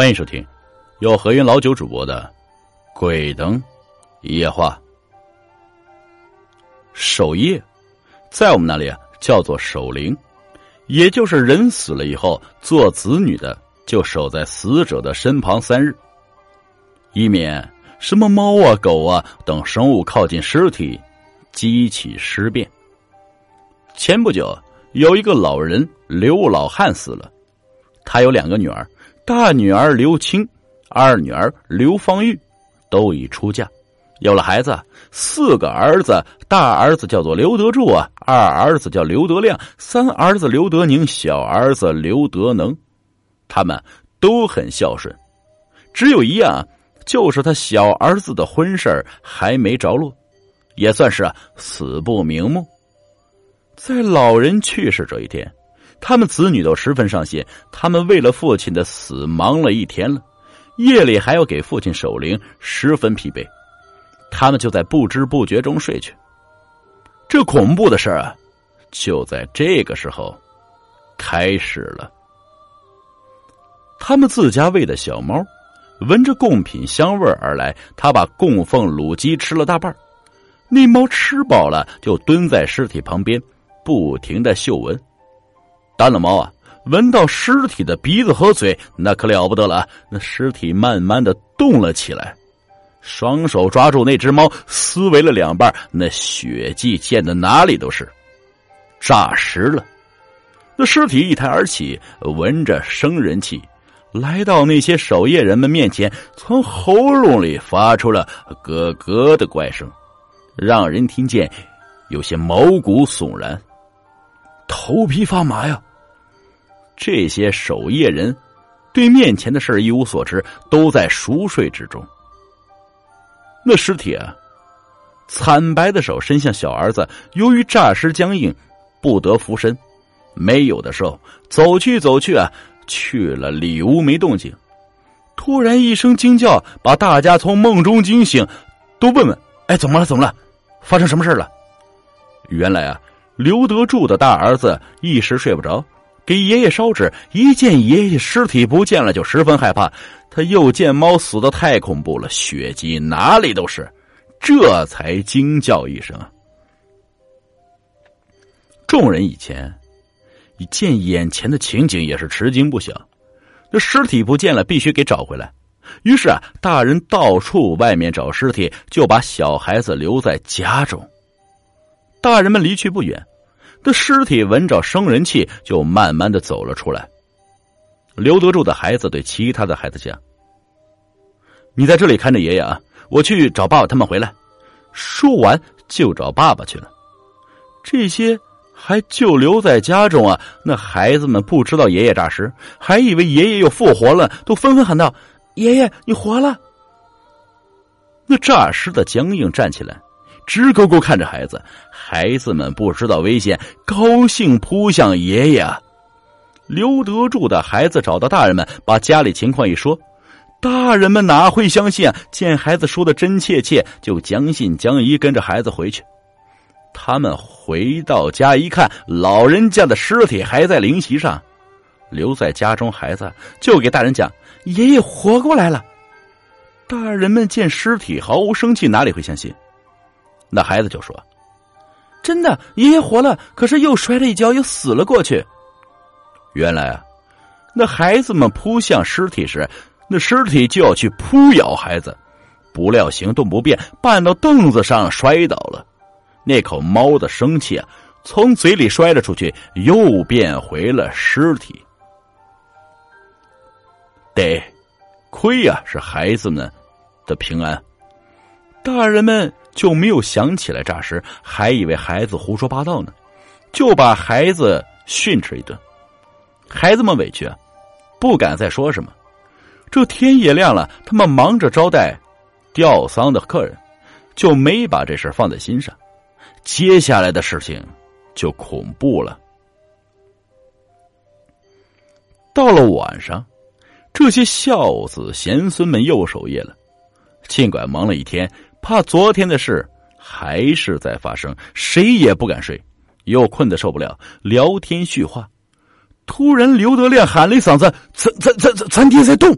欢迎收听由何云老九主播的《鬼灯夜话》。守夜，在我们那里啊叫做守灵，也就是人死了以后，做子女的就守在死者的身旁三日，以免什么猫啊、狗啊等生物靠近尸体，激起尸变。前不久，有一个老人刘老汉死了，他有两个女儿。大女儿刘青，二女儿刘芳玉，都已出嫁，有了孩子，四个儿子，大儿子叫做刘德柱啊，二儿子叫刘德亮，三儿子刘德宁，小儿子刘德能，他们都很孝顺，只有一样，就是他小儿子的婚事还没着落，也算是死不瞑目。在老人去世这一天。他们子女都十分伤心，他们为了父亲的死忙了一天了，夜里还要给父亲守灵，十分疲惫。他们就在不知不觉中睡去。这恐怖的事儿啊，就在这个时候开始了。他们自家喂的小猫，闻着贡品香味而来，他把供奉卤鸡吃了大半那猫吃饱了，就蹲在尸体旁边，不停的嗅闻。大了猫啊，闻到尸体的鼻子和嘴，那可了不得了。那尸体慢慢的动了起来，双手抓住那只猫，撕为了两半，那血迹溅的哪里都是，诈尸了。那尸体一抬而起，闻着生人气，来到那些守夜人们面前，从喉咙里发出了咯咯的怪声，让人听见有些毛骨悚然，头皮发麻呀。这些守夜人对面前的事一无所知，都在熟睡之中。那尸体啊，惨白的手伸向小儿子，由于诈尸僵硬，不得扶身，没有的时候走去走去啊，去了里屋没动静。突然一声惊叫，把大家从梦中惊醒，都问问：“哎，怎么了？怎么了？发生什么事了？”原来啊，刘德柱的大儿子一时睡不着。给爷爷烧纸，一见爷爷尸体不见了，就十分害怕。他又见猫死的太恐怖了，血迹哪里都是，这才惊叫一声。众人以前一见眼前的情景，也是吃惊不小。那尸体不见了，必须给找回来。于是啊，大人到处外面找尸体，就把小孩子留在家中。大人们离去不远。那尸体闻着生人气，就慢慢的走了出来。刘德柱的孩子对其他的孩子讲：“你在这里看着爷爷啊，我去找爸爸他们回来。”说完就找爸爸去了。这些还就留在家中啊。那孩子们不知道爷爷诈尸，还以为爷爷又复活了，都纷纷喊道：“爷爷，你活了！”那诈尸的僵硬站起来。直勾勾看着孩子，孩子们不知道危险，高兴扑向爷爷。刘德柱的孩子找到大人们，把家里情况一说，大人们哪会相信啊？见孩子说的真切切，就将信将疑，跟着孩子回去。他们回到家一看，老人家的尸体还在灵席上，留在家中，孩子就给大人讲：“爷爷活过来了。”大人们见尸体毫无生气，哪里会相信？那孩子就说：“真的，爷爷活了，可是又摔了一跤，又死了过去。”原来啊，那孩子们扑向尸体时，那尸体就要去扑咬孩子，不料行动不便，绊到凳子上摔倒了。那口猫的生气啊，从嘴里摔了出去，又变回了尸体。得亏呀，是孩子们的平安。大人们。就没有想起来诈尸，还以为孩子胡说八道呢，就把孩子训斥一顿。孩子们委屈，不敢再说什么。这天也亮了，他们忙着招待吊丧的客人，就没把这事放在心上。接下来的事情就恐怖了。到了晚上，这些孝子贤孙们又守夜了，尽管忙了一天。怕昨天的事还是在发生，谁也不敢睡，又困得受不了，聊天叙话。突然，刘德亮喊了一嗓子：“咱咱咱咱咱爹在动！”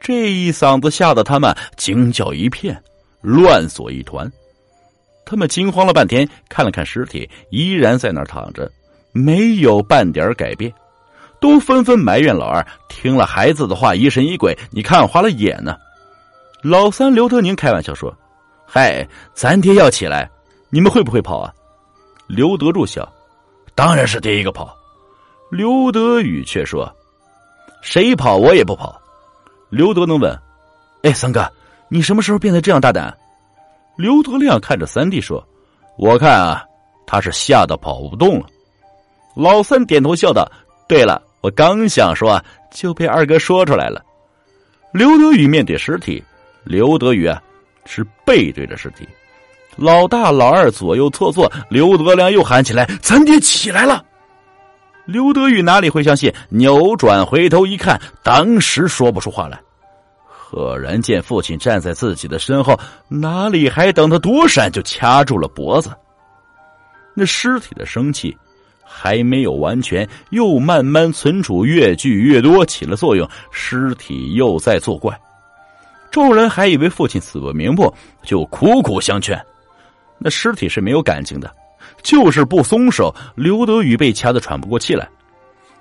这一嗓子吓得他们惊叫一片，乱作一团。他们惊慌了半天，看了看尸体，依然在那儿躺着，没有半点改变，都纷纷埋怨老二听了孩子的话疑神疑鬼，你看花了眼呢。老三刘德宁开玩笑说：“嗨，咱爹要起来，你们会不会跑啊？”刘德柱笑：“当然是第一个跑。”刘德宇却说：“谁跑我也不跑。”刘德能问：“哎，三哥，你什么时候变得这样大胆？”刘德亮看着三弟说：“我看啊，他是吓得跑不动了。”老三点头笑道：“对了，我刚想说，就被二哥说出来了。”刘德宇面对尸体，刘德宇啊是背对着尸体，老大老二左右错坐，刘德亮又喊起来：“咱爹起来了！”刘德宇哪里会相信？扭转回头一看，当时说不出话来。赫然见父亲站在自己的身后，哪里还等他躲闪，就掐住了脖子。那尸体的生气还没有完全，又慢慢存储，越聚越多，起了作用。尸体又在作怪。众人还以为父亲死不瞑目，就苦苦相劝。那尸体是没有感情的。就是不松手，刘德宇被掐得喘不过气来。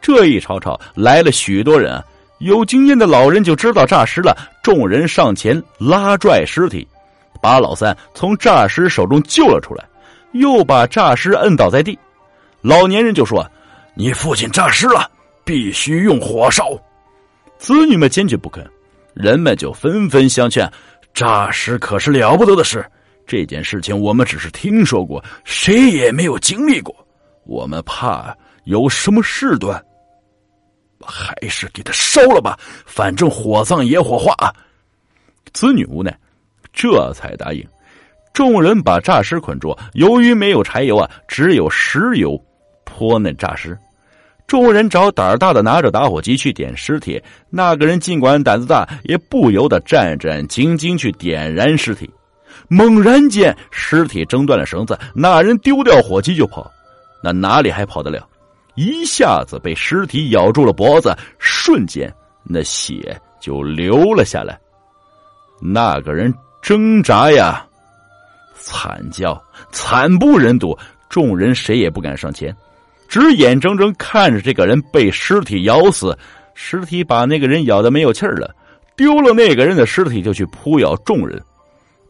这一吵吵来了许多人啊，有经验的老人就知道诈尸了。众人上前拉拽尸体，把老三从诈尸手中救了出来，又把诈尸摁倒在地。老年人就说：“你父亲诈尸了，必须用火烧。”子女们坚决不肯，人们就纷纷相劝：“诈尸可是了不得的事。”这件事情我们只是听说过，谁也没有经历过。我们怕有什么事端，还是给他烧了吧，反正火葬也火化。子女无奈，这才答应。众人把诈尸捆住，由于没有柴油啊，只有石油泼那诈尸。众人找胆儿大的拿着打火机去点尸体，那个人尽管胆子大，也不由得战战兢兢去点燃尸体。猛然间，尸体挣断了绳子，那人丢掉火机就跑，那哪里还跑得了？一下子被尸体咬住了脖子，瞬间那血就流了下来。那个人挣扎呀，惨叫，惨不忍睹。众人谁也不敢上前，只眼睁睁看着这个人被尸体咬死。尸体把那个人咬得没有气儿了，丢了那个人的尸体就去扑咬众人。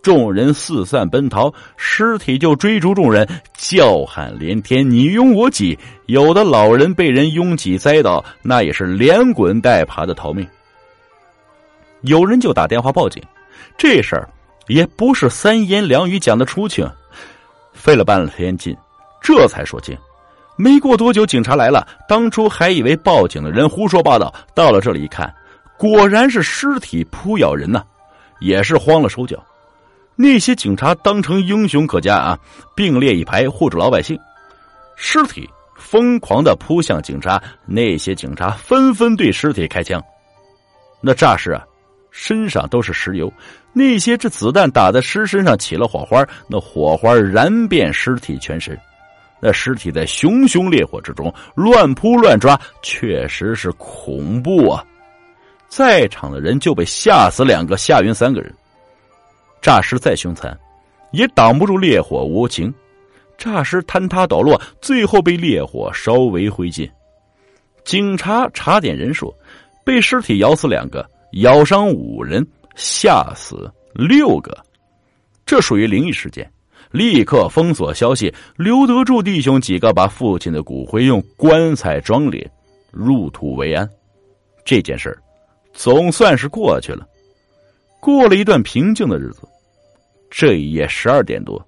众人四散奔逃，尸体就追逐众人，叫喊连天，你拥我挤。有的老人被人拥挤栽倒，那也是连滚带爬的逃命。有人就打电话报警，这事儿也不是三言两语讲得出去，费了半天劲，这才说清。没过多久，警察来了，当初还以为报警的人胡说八道，到了这里一看，果然是尸体扑咬人呐，也是慌了手脚。那些警察当成英雄可嘉啊，并列一排护着老百姓。尸体疯狂的扑向警察，那些警察纷纷对尸体开枪。那诈尸啊，身上都是石油，那些这子弹打在尸身上起了火花，那火花燃遍尸体全身。那尸体在熊熊烈火之中乱扑乱抓，确实是恐怖啊！在场的人就被吓死两个，吓晕三个人。诈尸再凶残，也挡不住烈火无情。诈尸坍塌倒落，最后被烈火烧为灰烬。警察查点人数，被尸体咬死两个，咬伤五人，吓死六个。这属于灵异事件，立刻封锁消息。刘德柱弟兄几个把父亲的骨灰用棺材装殓，入土为安。这件事总算是过去了。过了一段平静的日子，这一夜十二点多，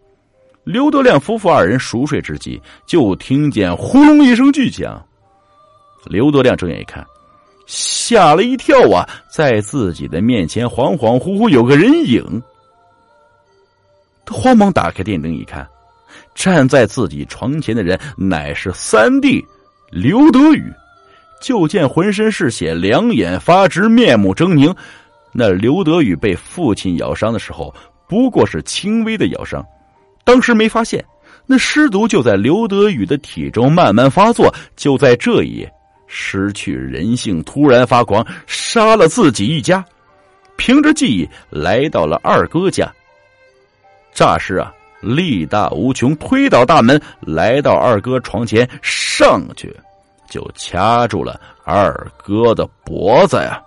刘德亮夫妇二人熟睡之际，就听见轰隆一声巨响。刘德亮睁眼一看，吓了一跳啊！在自己的面前恍恍惚惚有个人影。慌忙打开电灯一看，站在自己床前的人乃是三弟刘德宇。就见浑身是血，两眼发直，面目狰狞。那刘德宇被父亲咬伤的时候，不过是轻微的咬伤，当时没发现。那尸毒就在刘德宇的体中慢慢发作，就在这一夜，失去人性，突然发狂，杀了自己一家。凭着记忆来到了二哥家。诈尸啊，力大无穷，推倒大门，来到二哥床前，上去就掐住了二哥的脖子呀。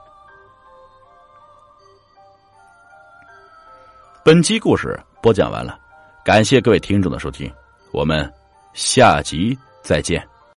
本期故事播讲完了，感谢各位听众的收听，我们下集再见。